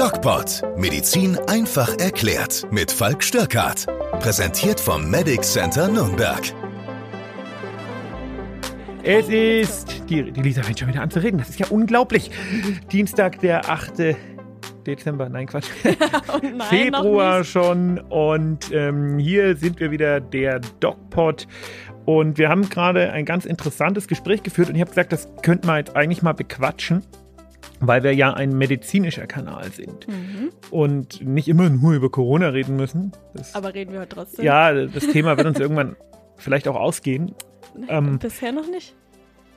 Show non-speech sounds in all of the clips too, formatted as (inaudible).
DocPod. Medizin einfach erklärt. Mit Falk Störkart. Präsentiert vom Medic Center Nürnberg. Es ist, die, die Lisa fängt schon wieder an zu reden, das ist ja unglaublich. Dienstag, der 8. Dezember, nein Quatsch, (laughs) Oh nein, Februar schon und ähm, hier sind wir wieder, der DocPod und wir haben gerade ein ganz interessantes Gespräch geführt und ich habe gesagt, das könnten wir jetzt eigentlich mal bequatschen, weil wir ja ein medizinischer Kanal sind Mhm. und nicht immer nur über Corona reden müssen. Das, Aber reden wir heute trotzdem? ja, das Thema wird uns (laughs) irgendwann vielleicht auch ausgehen. ähm, Bisher noch nicht?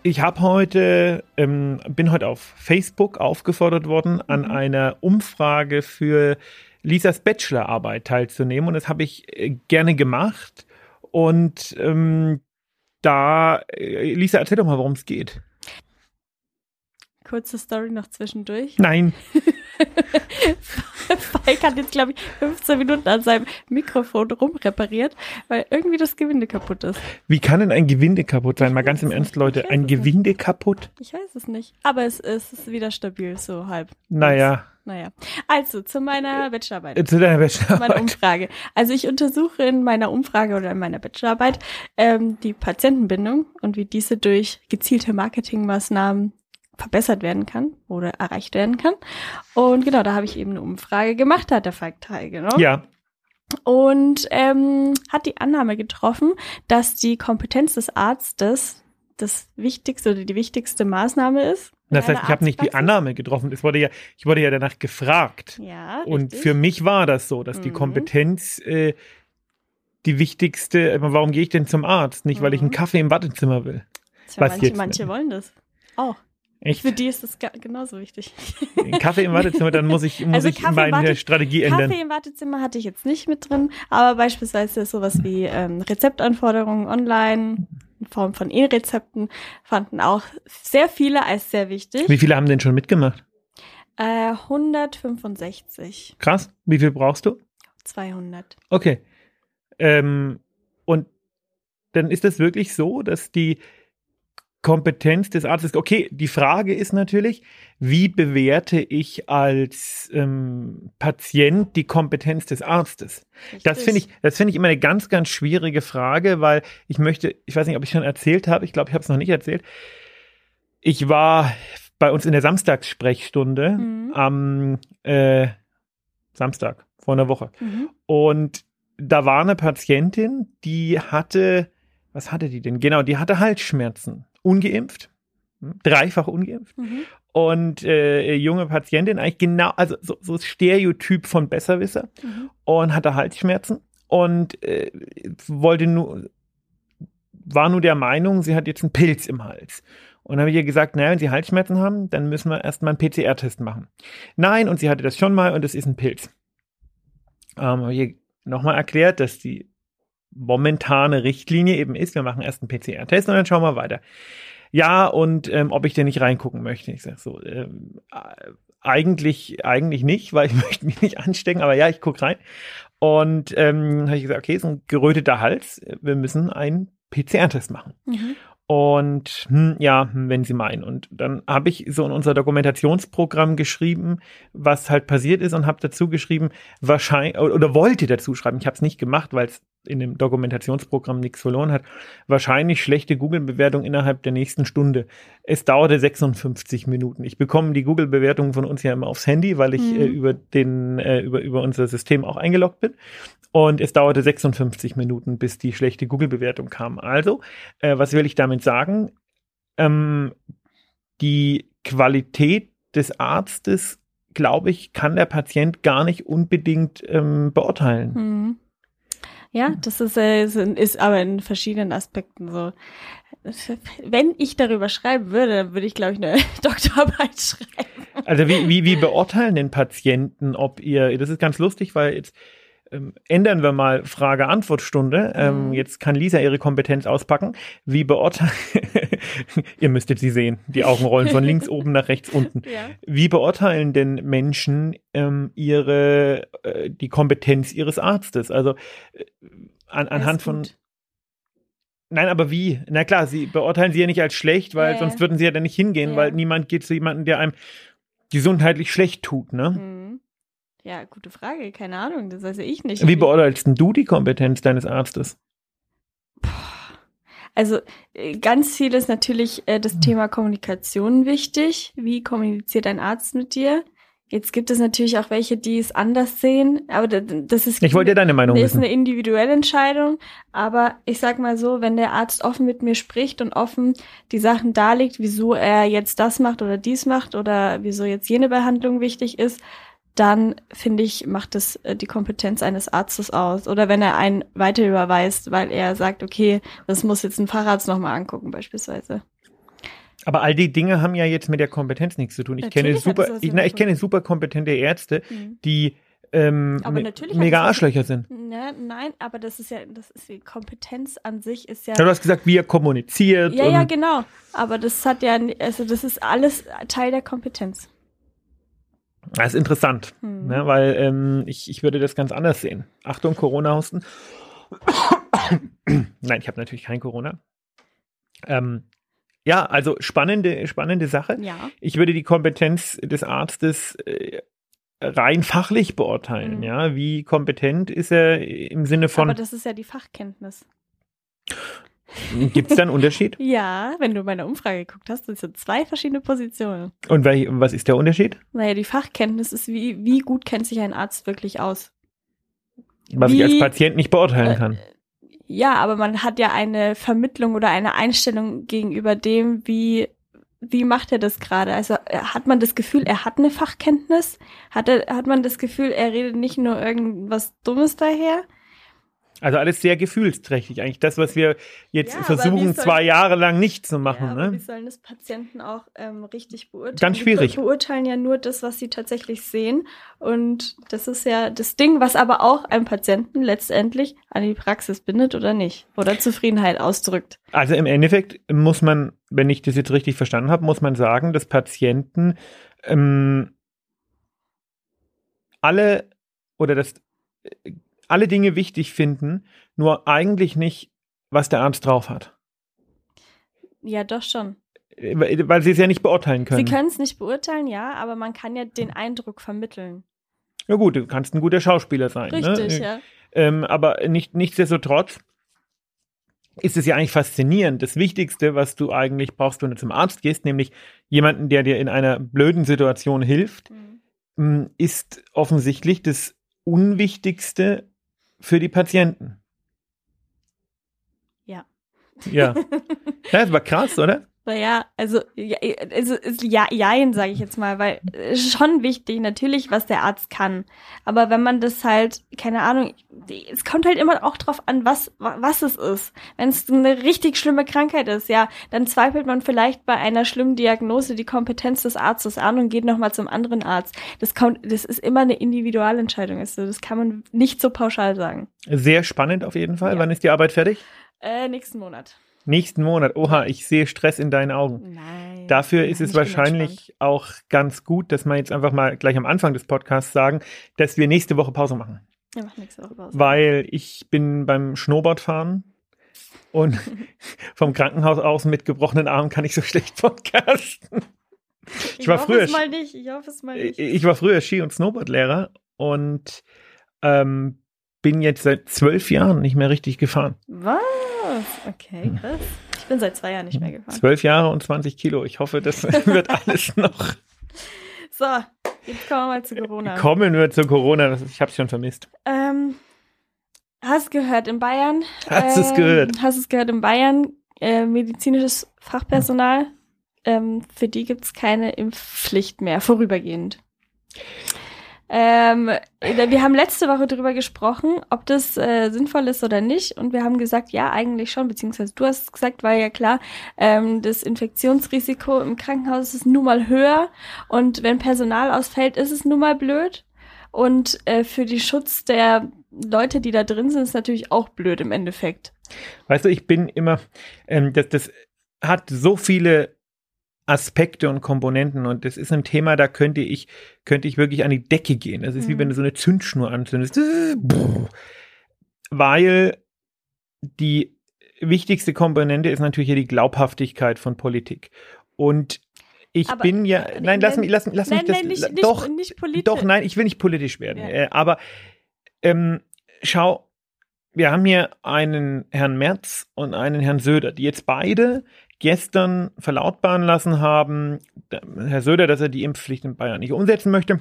Ich habe heute, ähm, bin heute auf Facebook aufgefordert worden, an Mhm. einer Umfrage für Lisas Bachelorarbeit teilzunehmen und das habe ich äh, gerne gemacht. Und ähm, da, äh, Lisa, erzähl doch mal, worum es geht. Kurze Story noch zwischendurch. Nein, (laughs) Falk hat jetzt, glaube ich, 15 Minuten an seinem Mikrofon rumrepariert, weil irgendwie das Gewinde kaputt ist. wie kann denn ein Gewinde kaputt sein? Mal ganz im Ernst. Leute, ein es nicht. Gewinde kaputt? Ich weiß es nicht. Aber es, es ist wieder stabil, so halb. Naja, Naja. Also, zu meiner Bachelorarbeit. äh, zu deiner meine Bachelorarbeit. Umfrage. Also ich untersuche in meiner Umfrage oder in meiner Bachelorarbeit ähm, die Patientenbindung und wie diese durch gezielte Marketingmaßnahmen verbessert werden kann oder erreicht werden kann. Und genau, da habe ich eben eine Umfrage gemacht, da hat der Falk teilgenommen. Ja, Und ähm, hat die Annahme getroffen, dass die Kompetenz des Arztes das wichtigste oder die wichtigste Maßnahme ist. das heißt, ich habe nicht die. Annahme getroffen. Es wurde ja, ich wurde ja danach gefragt. Ja, Und richtig. für mich war das so, dass die Mhm. Kompetenz äh, die wichtigste, warum gehe ich denn zum Arzt? Nicht, weil ich einen Mhm. Kaffee im Wartezimmer will. Tja, was manche, jetzt? manche wollen das auch. Echt? Für die ist das genauso wichtig. Kaffee im Wartezimmer, dann muss ich, muss Also ich Kaffee meine Warte- Strategie ändern. Kaffee im Wartezimmer hatte ich jetzt nicht mit drin, aber beispielsweise sowas wie ähm, Rezeptanforderungen online in Form von E-Rezepten fanden auch sehr viele als sehr wichtig. Wie viele haben denn schon mitgemacht? Äh, 165, Krass. Wie viel brauchst du? 200. Okay. Ähm, und dann ist es wirklich so, dass die Kompetenz des Arztes, okay, die Frage ist natürlich, wie bewerte ich als ähm, Patient die Kompetenz des Arztes? Das Richtig. finde ich, das finde ich immer eine ganz, ganz schwierige Frage, weil ich möchte, ich weiß nicht, ob ich schon erzählt habe, ich glaube, ich habe es noch nicht erzählt. Ich war bei uns in der Samstagssprechstunde Mhm. am äh, Samstag vor einer Woche. Mhm. Und da war eine Patientin, die hatte, was hatte die denn? Genau, die hatte Halsschmerzen. Ungeimpft. hm, Dreifach ungeimpft. Mhm. Und äh, junge Patientin, eigentlich genau, also so, so Stereotyp von Besserwisser Mhm. und hatte Halsschmerzen und äh, wollte nur, war nur der Meinung, sie hat jetzt einen Pilz im Hals. Und habe ich ihr gesagt, naja, wenn Sie Halsschmerzen haben, dann müssen wir erstmal einen PCR-Test machen. Nein, und sie hatte das schon mal und es ist ein Pilz. Ähm, habe ich ihr nochmal erklärt, dass die momentane Richtlinie eben ist, wir machen erst einen PCR-Test und dann schauen wir weiter. Ja, und ähm, ob ich denn nicht reingucken möchte. Ich sage so, ähm, äh, eigentlich, eigentlich nicht, weil ich (laughs) möchte mich nicht anstecken, aber ja, ich gucke rein. Und ähm, habe ich gesagt, okay, ist ein geröteter Hals, wir müssen einen PCR-Test machen. Mhm. Und hm, ja, hm, wenn Sie meinen. Und dann habe ich so in unser Dokumentationsprogramm geschrieben, was halt passiert ist und habe dazu geschrieben, wahrscheinlich, oder oder wollte dazu schreiben, ich habe es nicht gemacht, weil es in dem Dokumentationsprogramm nichts verloren hat, wahrscheinlich schlechte Google-Bewertung innerhalb der nächsten Stunde. Es dauerte 56 Minuten. Ich bekomme die Google-Bewertung von uns ja immer aufs Handy, weil ich Mhm. äh, über den, äh, über, über unser System auch eingeloggt bin. Und es dauerte 56 Minuten, bis die schlechte Google-Bewertung kam. Also, äh, was will ich damit sagen? Ähm, die Qualität des Arztes, glaube ich, kann der Patient gar nicht unbedingt ähm, beurteilen. Mhm. Ja, das ist, äh, ist, ist aber in verschiedenen Aspekten so. Wenn ich darüber schreiben würde, dann würde ich, glaube ich, eine (laughs) Doktorarbeit schreiben. Also wie, wie, wie beurteilen den Patienten, ob ihr, das ist ganz lustig, weil jetzt ähm, ändern wir mal Frage-Antwort-Stunde. Ähm, Mhm. Jetzt kann Lisa ihre Kompetenz auspacken. Wie beurteilen, (laughs) ihr müsstet sie sehen, die Augen rollen von links oben nach rechts unten. (laughs) Ja. Wie beurteilen denn Menschen ähm, ihre äh, die Kompetenz ihres Arztes? Also äh, an, anhand von Nein, aber wie? Na klar, sie beurteilen sie ja nicht als schlecht, weil Ja, sonst würden sie ja dann nicht hingehen, Ja. weil niemand geht zu jemandem, der einem gesundheitlich schlecht tut, ne? Mhm. Ja, gute Frage, keine Ahnung, das weiß ich nicht. Wie beurteilst denn du die Kompetenz deines Arztes? Also äh, ganz viel ist natürlich äh, das Thema Kommunikation wichtig. Wie kommuniziert ein Arzt mit dir? Jetzt gibt es natürlich auch welche, die es anders sehen, aber das ist Ich wollte dir deine Meinung das wissen. ist eine individuelle Entscheidung, aber ich sag mal so, wenn der Arzt offen mit mir spricht und offen die Sachen darlegt, wieso er jetzt das macht oder dies macht oder wieso jetzt jene Behandlung wichtig ist, dann finde ich, macht es äh, die Kompetenz eines Arztes aus. Oder wenn er einen weiter überweist, weil er sagt, okay, das muss jetzt ein Facharzt nochmal angucken, beispielsweise. Aber all die Dinge haben ja jetzt mit der Kompetenz nichts zu tun. Ich kenne Natürlich hat super, ich, na, ich kenne super kompetente Ärzte, Mhm. die ähm, Aber me- mega Arschlöcher sind. Ne, nein, aber das ist ja, das ist die Kompetenz an sich ist ja. Du hast gesagt, wie er kommuniziert. Ja, ja, genau. Aber das hat ja, also das ist alles Teil der Kompetenz. Das ist interessant, Hm. ne, weil ähm, ich, ich würde das ganz anders sehen. Achtung, Corona-Husten. (coughs) Nein, ich habe natürlich kein Corona. Ähm, ja, also spannende, spannende Sache. Ja. Ich würde die Kompetenz des Arztes äh, rein fachlich beurteilen. Mhm. Ja, wie kompetent ist er im Sinne Aber von, das ist ja die Fachkenntnis. (laughs) gibt es da einen Unterschied? Ja, wenn du meine Umfrage geguckt hast, das sind zwei verschiedene Positionen. Und wel- was ist der Unterschied? Naja, die Fachkenntnis ist, wie, wie gut kennt sich ein Arzt wirklich aus? Was ich Wie- als Patient nicht beurteilen Äh, kann. Ja, aber man hat ja eine Vermittlung oder eine Einstellung gegenüber dem, wie, wie macht er das gerade? Also äh, hat man das Gefühl, er hat eine Fachkenntnis? Hat, er, hat man das Gefühl, er redet nicht nur irgendwas Dummes daher? Also alles sehr gefühlsträchtig. Eigentlich das, was wir jetzt Ja, versuchen, zwei Jahre lang nicht zu machen. ja, aber wie ne? sollen das Patienten auch ähm, richtig beurteilen? Ganz schwierig. Die be- beurteilen ja nur das, was sie tatsächlich sehen. Und das ist ja das Ding, was aber auch einen Patienten letztendlich an die Praxis bindet oder nicht. Oder Zufriedenheit ausdrückt. Also im Endeffekt muss man, wenn ich das jetzt richtig verstanden habe, muss man sagen, dass Patienten ähm, alle oder das äh, alle Dinge wichtig finden, nur eigentlich nicht, was der Arzt drauf hat. Ja, doch schon. Äh, Weil sie es ja nicht beurteilen können. Sie können es nicht beurteilen, ja, aber man kann ja den Eindruck vermitteln. ja gut, du kannst ein guter Schauspieler sein. Richtig, ne? ja. Ähm, aber nicht, nichtsdestotrotz ist es ja eigentlich faszinierend. Das Wichtigste, was du eigentlich brauchst, wenn du zum Arzt gehst, nämlich jemanden, der dir in einer blöden Situation hilft, Mhm. m, ist offensichtlich das Unwichtigste für die Patienten. Ja. Ja. (laughs) das war krass, oder? Naja, also, ja, also ist ja, jein, sage ich jetzt mal, weil es ist schon wichtig, natürlich, was der Arzt kann. Aber wenn man das halt, keine Ahnung, es kommt halt immer auch drauf an, was, was es ist. Wenn es eine richtig schlimme Krankheit ist, ja, dann zweifelt man vielleicht bei einer schlimmen Diagnose die Kompetenz des Arztes an und geht nochmal zum anderen Arzt. Das kommt, das ist immer eine Individualentscheidung. Also das kann man nicht so pauschal sagen. Sehr spannend auf jeden Fall. Ja. Wann ist die Arbeit fertig? Äh, nächsten Monat. Nächsten Monat. Oha, ich sehe Stress in deinen Augen. Nein. Dafür ist es Ich bin wahrscheinlich auch ganz gut, dass wir jetzt einfach mal gleich am Anfang des Podcasts sagen, dass wir nächste Woche Pause machen. Wir machen nächste Woche Pause. Weil ich bin beim Snowboardfahren und (laughs) vom Krankenhaus aus mit gebrochenen Armen kann ich so schlecht podcasten. ich war hoffe früher es mal nicht. Ich hoffe es mal nicht. Ich war früher Ski- und Snowboardlehrer und ähm, bin jetzt seit zwölf Jahren nicht mehr richtig gefahren. Was? Okay, krass. Ich bin seit zwei Jahren nicht mehr gefahren. Zwölf Jahre und 20 Kilo. Ich hoffe, das (laughs) wird alles noch. So, jetzt kommen wir mal zu Corona. Kommen wir zu Corona. Ich habe es schon vermisst. Ähm, hast gehört in Bayern? Hast ähm, gehört? Hast es gehört in Bayern? Äh, medizinisches Fachpersonal. Ähm, für die gibt's keine Impfpflicht mehr, vorübergehend. Ähm, wir haben letzte Woche darüber gesprochen, ob das äh, sinnvoll ist oder nicht. Und wir haben gesagt, ja, eigentlich schon, beziehungsweise du hast gesagt, war ja klar, ähm, das Infektionsrisiko im Krankenhaus ist nun mal höher. Und wenn Personal ausfällt, ist es nun mal blöd. Und äh, für den Schutz der Leute, die da drin sind, ist natürlich auch blöd im Endeffekt. Weißt du, ich bin immer, ähm, das, das hat so viele Aspekte und Komponenten und das ist ein Thema, da könnte ich, könnte ich wirklich an die Decke gehen. Das ist wie Mhm. wenn du so eine Zündschnur anzündest. Weil die wichtigste Komponente ist natürlich hier die Glaubhaftigkeit von Politik. Und Ich Aber- bin ja, nein, lass mich, lass, lass nein, mich das, nein, nicht, nicht, doch, nicht politisch. doch, nein, ich will nicht politisch werden. Ja. Äh, aber ähm, schau, wir haben hier einen Herrn Merz und einen Herrn Söder, die jetzt beide gestern verlautbaren lassen haben, Herr Söder, dass er die Impfpflicht in Bayern nicht umsetzen möchte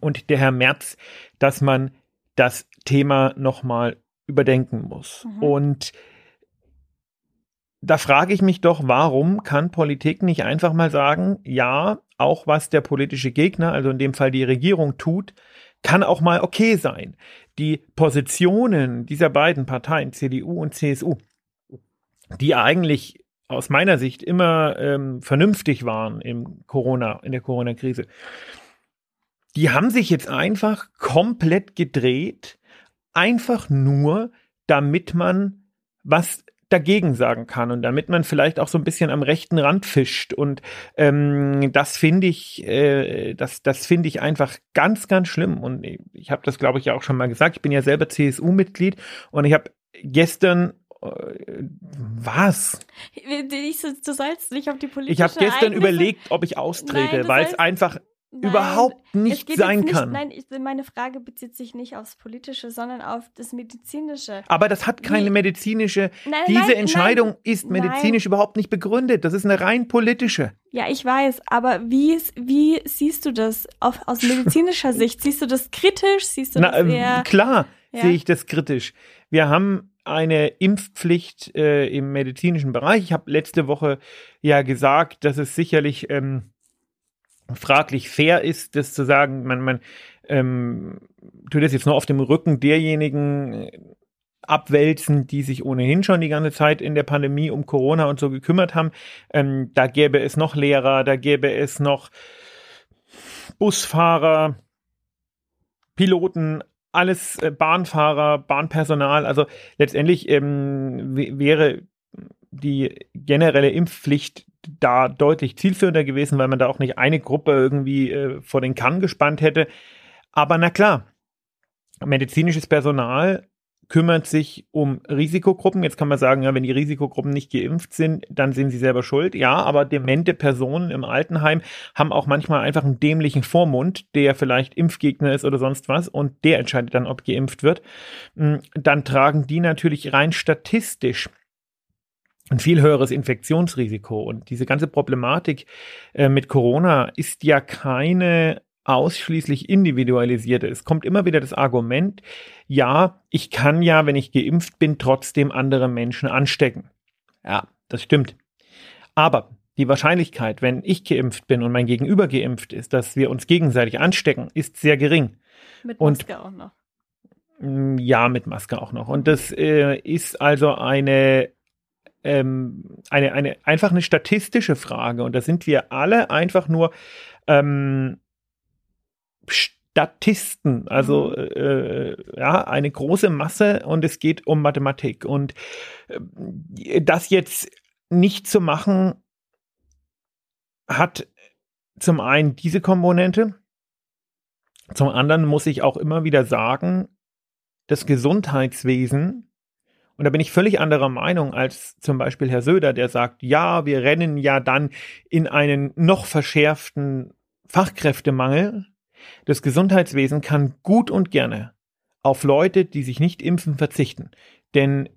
und der Herr Merz, dass man das Thema nochmal überdenken muss. Mhm. Und da frage ich mich doch, warum kann Politik nicht einfach mal sagen, ja, auch was der politische Gegner, also in dem Fall die Regierung tut, kann auch mal okay sein. Die Positionen dieser beiden Parteien, CDU und CSU, die eigentlich aus meiner Sicht immer ähm, vernünftig waren im Corona, in der Corona-Krise, die haben sich jetzt einfach komplett gedreht, einfach nur, damit man was dagegen sagen kann und damit man vielleicht auch so ein bisschen am rechten Rand fischt. Und ähm, das finde ich, äh, das, das finde ich einfach ganz, ganz schlimm. Und ich habe das, glaube ich, ja auch schon mal gesagt. Ich bin ja selber CSU-Mitglied und ich habe gestern was? Ich, du sollst nicht auf die politische Ich habe gestern Ereignisse- überlegt, ob ich austrete, weil es einfach Nein, überhaupt nicht sein nicht, kann. Nein, ich, meine Frage bezieht sich nicht aufs Politische, sondern auf das Medizinische. Aber das hat keine Wie- medizinische, Nein, diese nein, Entscheidung nein, ist medizinisch überhaupt nicht begründet. Das ist eine rein politische. Ja, ich weiß, aber wie, wie siehst du das auf, aus (laughs) medizinischer Sicht? Siehst du das kritisch? Siehst du Na, das ähm, eher... klar Ja. sehe ich das kritisch. Wir haben eine Impfpflicht äh, im medizinischen Bereich. Ich habe letzte Woche ja gesagt, dass es sicherlich ähm, fraglich fair ist, das zu sagen, man, man ähm, tut das jetzt nur auf dem Rücken derjenigen äh, abwälzen, die sich ohnehin schon die ganze Zeit in der Pandemie um Corona und so gekümmert haben. Ähm, da gäbe es noch Lehrer, da gäbe es noch Busfahrer, Piloten, alles äh, Bahnfahrer, Bahnpersonal. Also letztendlich ähm, wäre die generelle Impfpflicht da deutlich zielführender gewesen, weil man da auch nicht eine Gruppe irgendwie äh, vor den Kamm gespannt hätte. Aber na klar, medizinisches Personal kümmert sich um Risikogruppen. Jetzt kann man sagen, ja, wenn die Risikogruppen nicht geimpft sind, dann sind sie selber schuld. Ja, aber demente Personen im Altenheim haben auch manchmal einfach einen dämlichen Vormund, der vielleicht Impfgegner ist oder sonst was und der entscheidet dann, ob geimpft wird. Mm, Dann tragen die natürlich rein statistisch ein viel höheres Infektionsrisiko. Und diese ganze Problematik äh, mit Corona ist ja keine ausschließlich individualisierte. Es kommt immer wieder das Argument, ja, ich kann ja, wenn ich geimpft bin, trotzdem andere Menschen anstecken. Ja, das stimmt. Aber die Wahrscheinlichkeit, wenn ich geimpft bin und mein Gegenüber geimpft ist, dass wir uns gegenseitig anstecken, ist sehr gering. Mit und- Maske auch noch. Mm, Ja, mit Maske auch noch. Und das äh, ist also eine, ähm, eine, eine, einfach eine statistische Frage. Und da sind wir alle einfach nur ähm, Statisten, also Mhm. äh, ja, eine große Masse und es geht um Mathematik. Und äh, das jetzt nicht zu machen, hat zum einen diese Komponente, zum anderen muss ich auch immer wieder sagen, das Gesundheitswesen, und da bin ich völlig anderer Meinung als zum Beispiel Herr Söder, der sagt, ja, wir rennen ja dann in einen noch verschärften Fachkräftemangel. Das Gesundheitswesen kann gut und gerne auf Leute, die sich nicht impfen, verzichten. Denn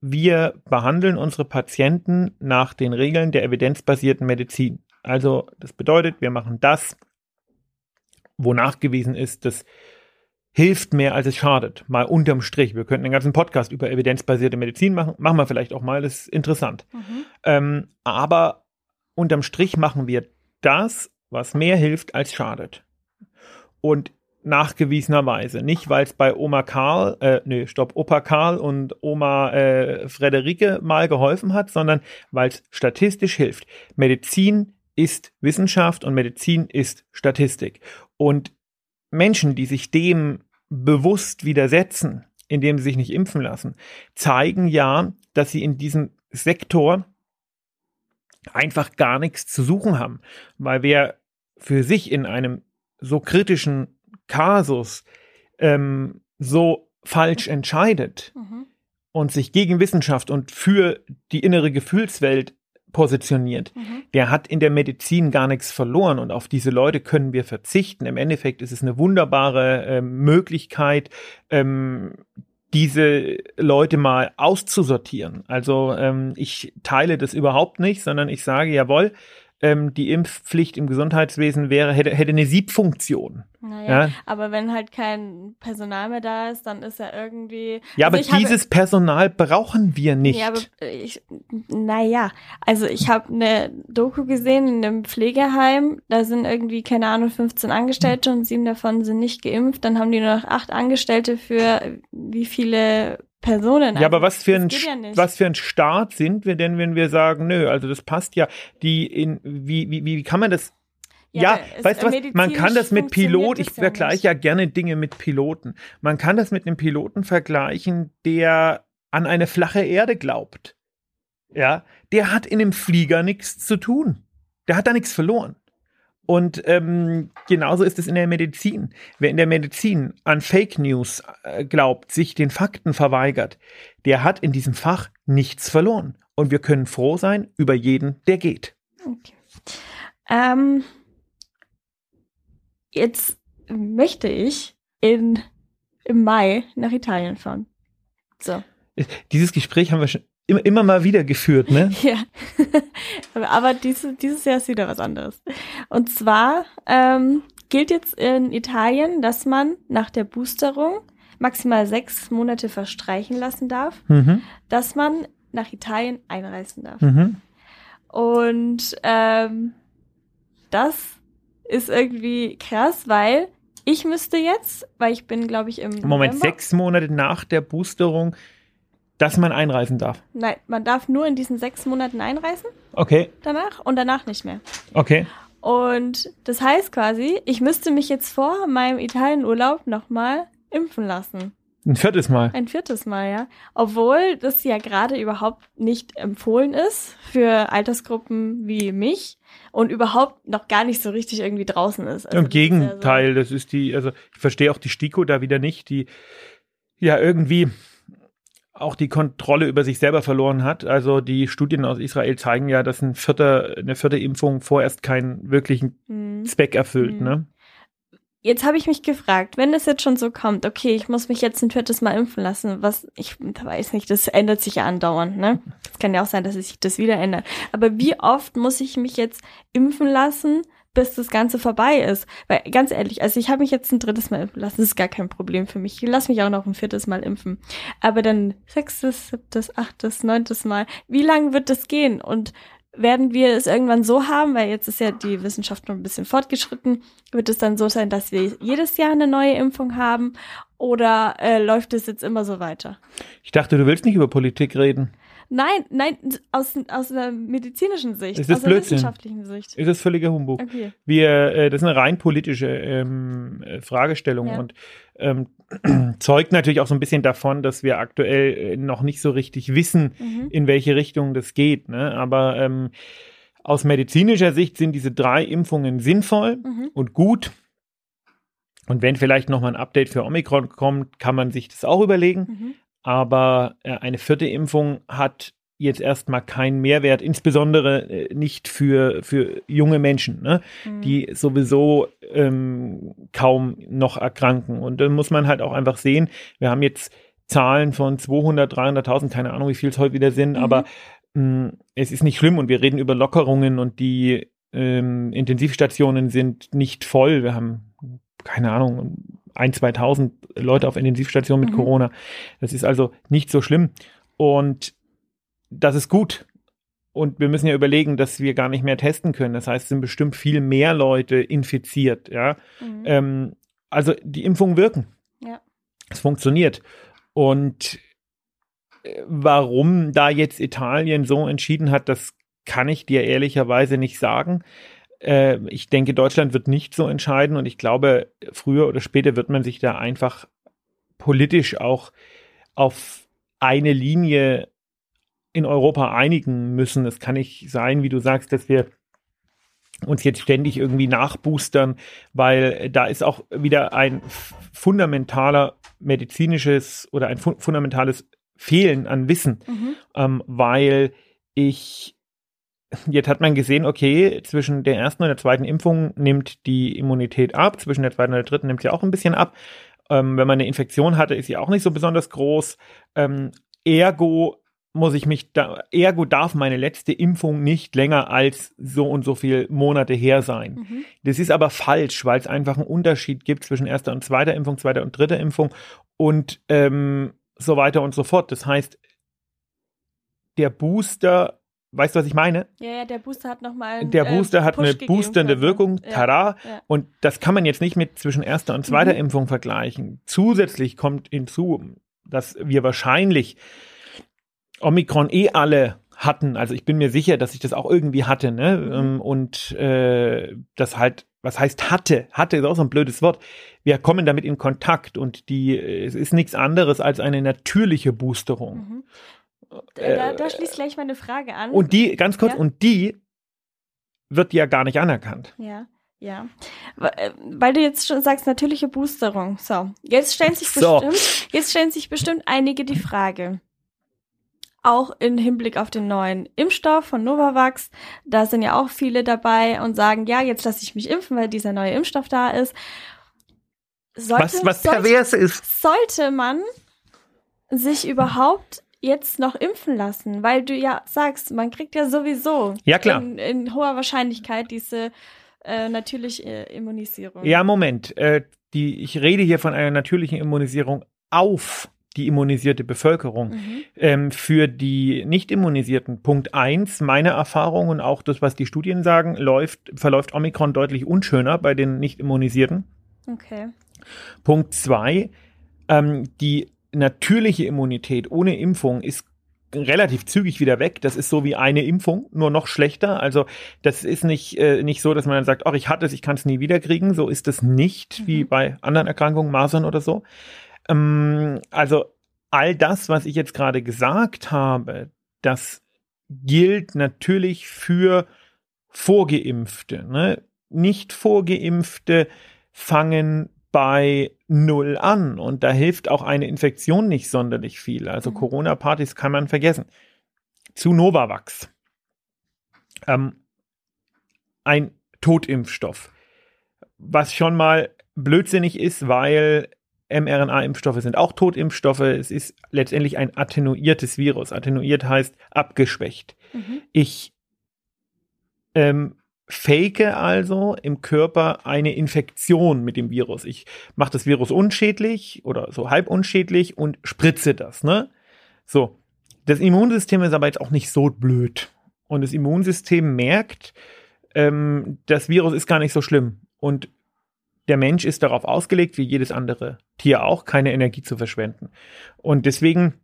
wir behandeln unsere Patienten nach den Regeln der evidenzbasierten Medizin. Also das bedeutet, wir machen das, wo nachgewiesen ist, das hilft mehr, als es schadet. Mal unterm Strich. Wir könnten einen ganzen Podcast über evidenzbasierte Medizin machen. Machen wir vielleicht auch mal, das ist interessant. Mhm. Ähm, aber unterm Strich machen wir das, was mehr hilft, als schadet. Und nachgewiesenerweise. Nicht, weil es bei Oma Karl, äh, nee, stopp, Opa Karl und Oma äh, Frederike mal geholfen hat, sondern weil es statistisch hilft. Medizin ist Wissenschaft und Medizin ist Statistik. Und Menschen, die sich dem bewusst widersetzen, indem sie sich nicht impfen lassen, zeigen ja, dass sie in diesem Sektor einfach gar nichts zu suchen haben. Weil wer für sich in einem so kritischen Kasus ähm, so falsch entscheidet Mhm. und sich gegen Wissenschaft und für die innere Gefühlswelt positioniert, Mhm. der hat in der Medizin gar nichts verloren und auf diese Leute können wir verzichten. Im Endeffekt ist es eine wunderbare ähm, Möglichkeit, ähm, diese Leute mal auszusortieren. Also ähm, ich teile das überhaupt nicht, sondern ich sage, jawohl, ähm, die Impfpflicht im Gesundheitswesen wäre, hätte, hätte eine Siebfunktion. Naja, Ja. aber wenn halt kein Personal mehr da ist, dann ist er irgendwie. Ja, Also aber dieses Personal brauchen wir nicht. Ja, aber ich, naja, also ich habe eine Doku gesehen in einem Pflegeheim, da sind irgendwie, keine Ahnung, 15 Angestellte und sieben davon sind nicht geimpft, dann haben die nur noch acht Angestellte für wie viele Personen. Ja, aber was für, ein, ja was für ein Staat sind wir denn, wenn wir sagen, nö, also das passt ja. Die in, wie, wie, wie kann man das? Ja, es- weißt du was? Man kann das mit Pilot, ich ja vergleiche nicht. ja gerne Dinge mit Piloten. Man kann das mit einem Piloten vergleichen, der an eine flache Erde glaubt. Ja, der hat in einem Flieger nichts zu tun. Der hat da nichts verloren. Und ähm, genauso ist es in der Medizin. Wer in der Medizin an Fake News äh, glaubt, sich den Fakten verweigert, der hat in diesem Fach nichts verloren. Und wir können froh sein über jeden, der geht. Okay. Ähm, jetzt möchte ich in, im Mai nach Italien fahren. So. Dieses Gespräch haben wir schon immer, immer mal wieder geführt, ne? (laughs) Ja. aber aber diese, dieses Jahr ist wieder was anderes. Und zwar ähm, gilt jetzt in Italien, dass man nach der Boosterung maximal sechs Monate verstreichen lassen darf, Mhm. dass man nach Italien einreisen darf. Mhm. Und ähm, das ist irgendwie krass, weil ich müsste jetzt, weil ich bin, glaube ich, im Moment, November- sechs Monate nach der Boosterung, dass man einreisen darf. Nein, man darf nur in diesen sechs Monaten einreisen Okay, danach und danach nicht mehr. okay. Und das heißt quasi, ich müsste mich jetzt vor meinem Italienurlaub nochmal impfen lassen. Ein viertes Mal. Ein viertes Mal, ja. Obwohl das ja gerade überhaupt nicht empfohlen ist für Altersgruppen wie mich und überhaupt noch gar nicht so richtig irgendwie draußen ist. Also Im Gegenteil, das ist die, also ich verstehe auch die STIKO da wieder nicht, die ja irgendwie auch die Kontrolle über sich selber verloren hat. Also die Studien aus Israel zeigen ja, dass ein vierter, eine vierte Impfung vorerst keinen wirklichen So, hm. Zweck erfüllt. Mhm. Ne? Jetzt habe ich mich gefragt, wenn es jetzt schon so kommt, okay, ich muss mich jetzt ein viertes Mal impfen lassen, was ich weiß nicht, das ändert sich ja andauernd, ne? Es kann ja auch sein, dass sich das wieder ändert. Aber wie oft muss ich mich jetzt impfen lassen, bis das Ganze vorbei ist? Weil ganz ehrlich, also ich habe mich jetzt ein drittes Mal impfen lassen, das ist gar kein Problem für mich. Ich lasse mich auch noch ein viertes Mal impfen. Aber dann sechstes, siebtes, achtes, neuntes Mal, wie lange wird das gehen? Und werden wir es irgendwann so haben, weil jetzt ist ja die Wissenschaft noch ein bisschen fortgeschritten, wird es dann so sein, dass wir jedes Jahr eine neue Impfung haben oder äh, läuft es jetzt immer so weiter? Ich dachte, du willst nicht über Politik reden. Nein, nein, aus, aus einer medizinischen Sicht, Es ist aus einer wissenschaftlichen Sicht. Ist das völliger Humbug. Okay. Wir, äh, das ist eine rein politische ähm, äh, Fragestellung Ja. und ähm, (clears throat) zeugt natürlich auch so ein bisschen davon, dass wir aktuell äh, noch nicht so richtig wissen, Mhm. in welche Richtung das geht. Ne? Aber ähm, aus medizinischer Sicht sind diese drei Impfungen sinnvoll Mhm. und gut. Und wenn vielleicht noch mal ein Update für Omikron kommt, kann man sich das auch überlegen. Mhm. Aber äh, eine vierte Impfung hat jetzt erstmal keinen Mehrwert, insbesondere äh, nicht für, für junge Menschen, ne? Mhm. die sowieso ähm, kaum noch erkranken. Und dann muss man halt auch einfach sehen, wir haben jetzt Zahlen von 200, 300.000, keine Ahnung, wie viel es heute wieder sind, Mhm. aber mh, es ist nicht schlimm und wir reden über Lockerungen und die ähm, Intensivstationen sind nicht voll. Wir haben, keine Ahnung, ein, 2.000 Leute auf Intensivstationen mit Mhm. Corona. Das ist also nicht so schlimm. Und das ist gut. Und wir müssen ja überlegen, dass wir gar nicht mehr testen können. Das heißt, es sind bestimmt viel mehr Leute infiziert. Ja, Mhm. ähm, also die Impfungen wirken. Ja. Es funktioniert. Und äh, warum da jetzt Italien so entschieden hat, das kann ich dir ehrlicherweise nicht sagen. Äh, ich denke, Deutschland wird nicht so entscheiden und ich glaube, früher oder später wird man sich da einfach politisch auch auf eine Linie in Europa einigen müssen. Es kann nicht sein, wie du sagst, dass wir uns jetzt ständig irgendwie nachboostern, weil da ist auch wieder ein fundamentaler medizinisches oder ein fu fundamentales Fehlen an Wissen, Mhm. ähm, weil ich jetzt hat man gesehen, okay, zwischen der ersten und der zweiten Impfung nimmt die Immunität ab, zwischen der zweiten und der dritten nimmt sie auch ein bisschen ab. Ähm, wenn man eine Infektion hatte, ist sie auch nicht so besonders groß. Ähm, ergo muss ich mich da, ergo darf meine letzte Impfung nicht länger als so und so viele Monate her sein. Mhm. Das ist aber falsch, weil es einfach einen Unterschied gibt zwischen erster und zweiter Impfung, zweiter und dritter Impfung und ähm, so weiter und so fort. Das heißt, der Booster, weißt du, was ich meine? Ja, ja, der Booster hat nochmal. Der Booster hat eine boosternde also. Wirkung, tada. Ja. Und das kann man jetzt nicht mit zwischen erster und zweiter Mhm. Impfung vergleichen. Zusätzlich kommt hinzu, dass wir wahrscheinlich Omikron eh alle hatten. Also ich bin mir sicher, dass ich das auch irgendwie hatte. Ne? Mhm. Ähm, Und äh, das halt, was heißt hatte? Hatte ist auch so ein blödes Wort. Wir kommen damit in Kontakt und die, äh, es ist nichts anderes als eine natürliche Boosterung. Mhm. Da, da schließt gleich meine Frage an. Äh, Und die, ganz kurz, Ja? und die wird ja gar nicht anerkannt. Ja, ja. Äh, Weil du jetzt schon sagst, natürliche Boosterung. So, jetzt stellen sich So. bestimmt, jetzt stellen sich bestimmt einige die Frage. Auch im Hinblick auf den neuen Impfstoff von Novavax, da sind ja auch viele dabei und sagen, ja, jetzt lasse ich mich impfen, weil dieser neue Impfstoff da ist. Sollte, was was sollte, ist. sollte man sich überhaupt jetzt noch impfen lassen? Weil du ja sagst, man kriegt ja sowieso Ja, klar. In, in hoher Wahrscheinlichkeit diese äh, natürliche äh, Immunisierung. Ja, Moment. Äh, die, ich rede hier von einer natürlichen Immunisierung auf die immunisierte Bevölkerung. Mhm. Ähm, für die Nicht-Immunisierten, Punkt eins meine Erfahrung und auch das, was die Studien sagen, läuft, verläuft Omikron deutlich unschöner bei den Nicht-Immunisierten. Okay. Punkt zwei ähm, die natürliche Immunität ohne Impfung ist relativ zügig wieder weg. Das ist so wie eine Impfung, nur noch schlechter. Also das ist nicht, äh, nicht so, dass man dann sagt, ach, ich hatte es, ich kann es nie wieder kriegen. So ist es nicht, Mhm. wie bei anderen Erkrankungen, Masern oder so. Ähm, also all das, was ich jetzt gerade gesagt habe, das gilt natürlich für Vorgeimpfte. Ne? Nicht Vorgeimpfte fangen bei Null an und da hilft auch eine Infektion nicht sonderlich viel. Also Mhm. Corona-Partys kann man vergessen. Zu Novavax. Ähm, ein Totimpfstoff. Was schon mal blödsinnig ist, weil mRNA-Impfstoffe sind auch Totimpfstoffe. Es ist letztendlich ein attenuiertes Virus. Attenuiert heißt abgeschwächt. Mhm. Ich ähm, fake also im Körper eine Infektion mit dem Virus. Ich mache das Virus unschädlich oder so halb unschädlich und spritze das. Ne? So, das Immunsystem ist aber jetzt auch nicht so blöd. Und das Immunsystem merkt, ähm, das Virus ist gar nicht so schlimm. Und der Mensch ist darauf ausgelegt, wie jedes andere Tier auch, keine Energie zu verschwenden. Und deswegen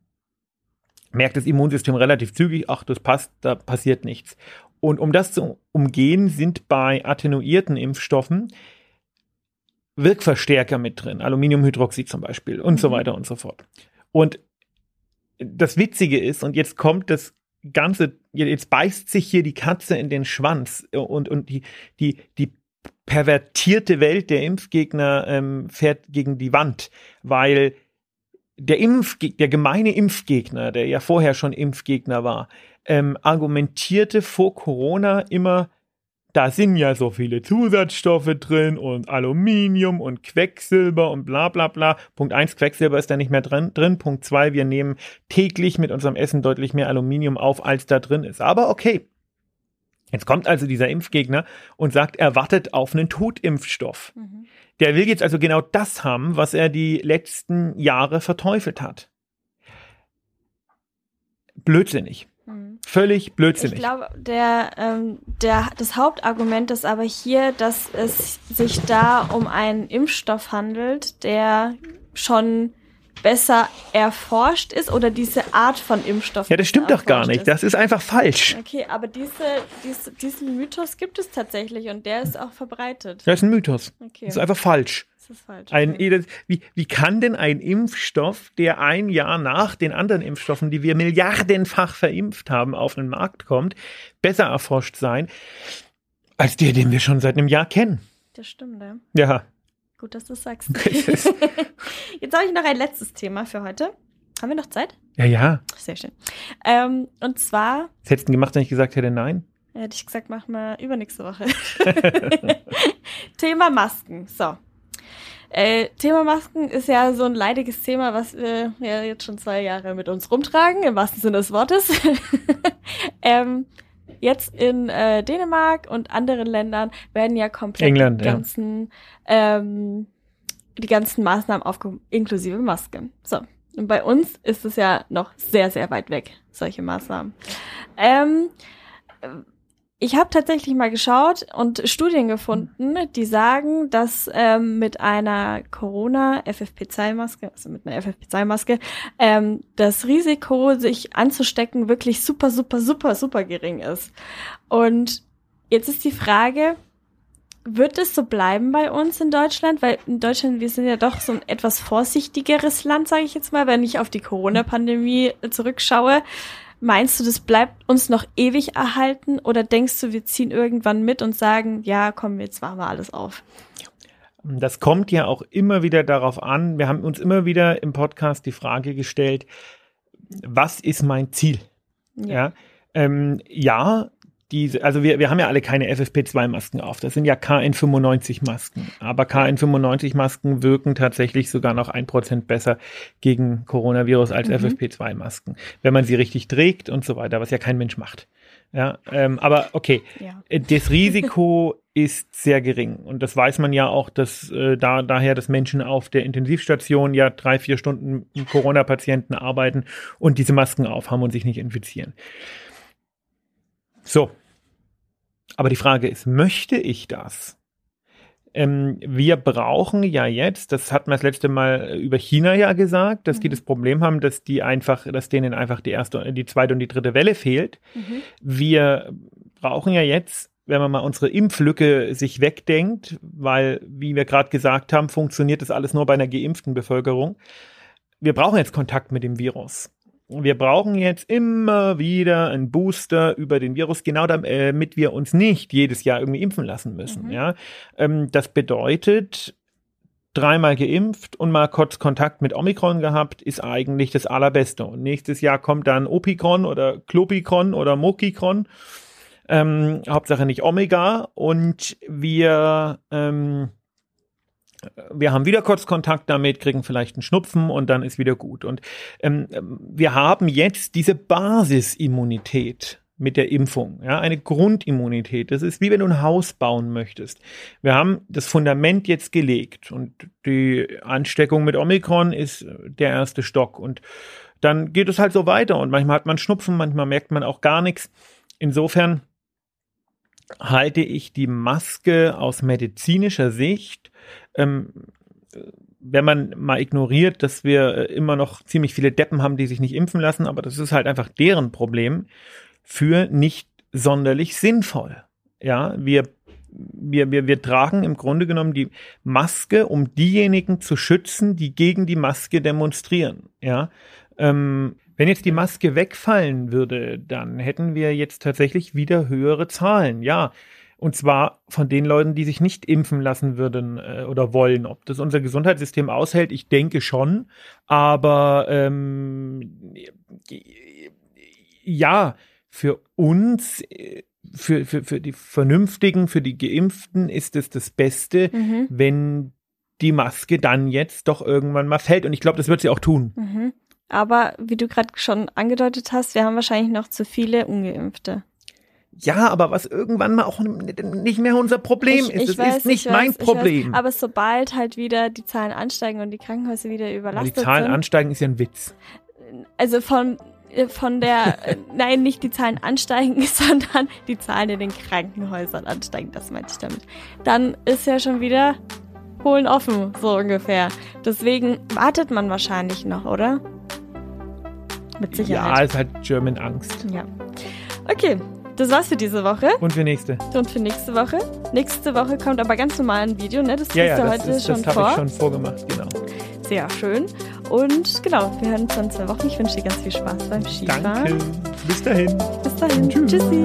merkt das Immunsystem relativ zügig, ach, das passt, da passiert nichts. Und um das zu umgehen, sind bei attenuierten Impfstoffen Wirkverstärker mit drin, Aluminiumhydroxid zum Beispiel und so Mhm. weiter und so fort. Und das Witzige ist, und jetzt kommt das Ganze, jetzt beißt sich hier die Katze in den Schwanz und, und die, die, die pervertierte Welt der Impfgegner ähm, fährt gegen die Wand, weil der Impf, der gemeine Impfgegner, der ja vorher schon Impfgegner war, ähm, argumentierte vor Corona immer, da sind ja so viele Zusatzstoffe drin und Aluminium und Quecksilber und bla bla bla. Punkt eins Quecksilber ist da nicht mehr drin. drin. Punkt zwei wir nehmen täglich mit unserem Essen deutlich mehr Aluminium auf, als da drin ist. Aber okay. Jetzt kommt also dieser Impfgegner und sagt, er wartet auf einen Totimpfstoff. Mhm. Der will jetzt also genau das haben, was er die letzten Jahre verteufelt hat. Blödsinnig. Mhm. Völlig Ich blödsinnig. glaube, der, ähm, der, das Hauptargument ist aber hier, dass es sich da um einen Impfstoff handelt, der schon besser erforscht ist oder diese Art von Impfstoff. ja, das stimmt doch gar nicht. ist. Das ist einfach falsch. Okay, aber diese, diese, diesen Mythos gibt es tatsächlich und der ist auch verbreitet. Das ist ein Mythos. Okay, Das ist einfach falsch. Das ist falsch. Ein, wie, wie kann denn ein Impfstoff, der ein Jahr nach den anderen Impfstoffen, die wir milliardenfach verimpft haben, auf den Markt kommt, besser erforscht sein, als der, den wir schon seit einem Jahr kennen? Das stimmt, ja. Ja, Gut, dass du es sagst. (laughs) (laughs) Jetzt habe ich noch ein letztes Thema für heute. Haben wir noch Zeit? ja, ja. Sehr schön. Ähm, und zwar, Was hättest du gemacht, wenn ich gesagt hätte nein? Hätte ich gesagt, machen wir übernächste Woche. (laughs) Thema Masken. So. Äh, Thema Masken ist ja so ein leidiges Thema, was wir ja jetzt schon zwei Jahre mit uns rumtragen, im wahrsten Sinne des Wortes. (laughs) ähm, jetzt in äh, Dänemark und anderen Ländern werden ja komplett England, die ganzen, ja. ähm, die ganzen Maßnahmen aufgehoben, inklusive Masken. So. Und bei uns ist es ja noch sehr, sehr weit weg, solche Maßnahmen. Ähm, ich habe tatsächlich mal geschaut und Studien gefunden, die sagen, dass ähm, mit einer Corona FFP2-Maske, also mit einer FFP2-Maske, ähm, das Risiko, sich anzustecken, wirklich super, super, super, super gering ist. Und jetzt ist die Frage, wird es so bleiben bei uns in Deutschland? Weil in Deutschland, wir sind ja doch so ein etwas vorsichtigeres Land, sage ich jetzt mal, wenn ich auf die Corona-Pandemie zurückschaue. Meinst du, das bleibt uns noch ewig erhalten oder denkst du, wir ziehen irgendwann mit und sagen, ja, komm, jetzt machen wir alles auf? Das kommt ja auch immer wieder darauf an. Wir haben uns immer wieder im Podcast die Frage gestellt, was ist mein Ziel? Ja, ja, ähm, ja diese, also wir, wir haben ja alle keine FFP2-Masken auf. Das sind ja KN95-Masken. Aber KN95-Masken wirken tatsächlich sogar noch ein Prozent besser gegen Coronavirus als mhm. FFP2-Masken, wenn man sie richtig trägt und so weiter, was ja kein Mensch macht. Ja, ähm, aber okay, ja. Äh, das Risiko (laughs) ist sehr gering und das weiß man ja auch, dass äh, da daher, dass Menschen auf der Intensivstation ja drei vier Stunden mit Corona-Patienten arbeiten und diese Masken aufhaben und sich nicht infizieren. So. Aber die Frage ist, möchte ich das? Ähm, wir brauchen ja jetzt, das hatten wir das letzte Mal über China ja gesagt, dass mhm. die das Problem haben, dass die einfach, dass denen einfach die erste, die zweite und die dritte Welle fehlt. Mhm. Wir brauchen ja jetzt wenn man mal unsere Impflücke sich wegdenkt, weil, wie wir gerade gesagt haben, funktioniert das alles nur bei einer geimpften Bevölkerung. Wir brauchen jetzt Kontakt mit dem Virus wir brauchen jetzt immer wieder einen Booster über den Virus, genau damit wir uns nicht jedes Jahr irgendwie impfen lassen müssen. Mhm. Ja, ähm, das bedeutet, dreimal geimpft und mal kurz Kontakt mit Omikron gehabt, ist eigentlich das Allerbeste. Und nächstes Jahr kommt dann Opikron oder Klopikron oder Mokikron. Ähm, Hauptsache nicht Omega. Und wir ähm, wir haben wieder kurz Kontakt damit, kriegen vielleicht einen Schnupfen und dann ist wieder gut. Und ähm, wir haben jetzt diese Basisimmunität mit der Impfung, ja, eine Grundimmunität. Das ist wie wenn du ein Haus bauen möchtest. Wir haben das Fundament jetzt gelegt und die Ansteckung mit Omikron ist der erste Stock und dann geht es halt so weiter und manchmal hat man Schnupfen, manchmal merkt man auch gar nichts. Insofern halte ich die Maske aus medizinischer Sicht ähm, wenn man mal ignoriert, dass wir äh, immer noch ziemlich viele Deppen haben, die sich nicht impfen lassen, aber das ist halt einfach deren Problem, für nicht sonderlich sinnvoll. Ja, wir wir, wir, wir tragen im Grunde genommen die Maske, um diejenigen zu schützen, die gegen die Maske demonstrieren. Ja, ähm, wenn jetzt die Maske wegfallen würde, dann hätten wir jetzt tatsächlich wieder höhere Zahlen. Ja, und zwar von den Leuten, die sich nicht impfen lassen würden äh, oder wollen. Ob das unser Gesundheitssystem aushält, ich denke schon. Aber ähm, ja, für uns, für, für, für die Vernünftigen, für die Geimpften ist es das Beste, mhm. wenn die Maske dann jetzt doch irgendwann mal fällt. Und ich glaube, das wird sie auch tun. Mhm. Aber wie du gerade schon angedeutet hast, wir haben wahrscheinlich noch zu viele Ungeimpfte. Ja, aber was irgendwann mal auch nicht mehr unser Problem ich, ist. Ich das weiß, ist nicht mein weiß, Problem. Weiß, aber sobald halt wieder die Zahlen ansteigen und die Krankenhäuser wieder überlastet sind. Die Zahlen sind, ansteigen ist ja ein Witz. Also von von der, nein, nicht die Zahlen ansteigen, (laughs) sondern die Zahlen in den Krankenhäusern ansteigen, das meinte ich damit. Dann ist ja schon wieder Polen offen, so ungefähr. Deswegen wartet man wahrscheinlich noch, oder? Mit Sicherheit. Ja, ist halt German Angst. Ja. Okay, das war's für diese Woche. Und für nächste. Und für nächste Woche. Nächste Woche kommt aber ganz normal ein Video, ne? Das ja, ja, du das heute ist, schon das vor. Das habe ich schon vorgemacht, genau. Sehr schön. Und genau, wir hören uns dann zwei Wochen. Ich wünsche dir ganz viel Spaß beim Skifahren. Danke. Bis dahin. Bis dahin. Tschüss. Tschüssi.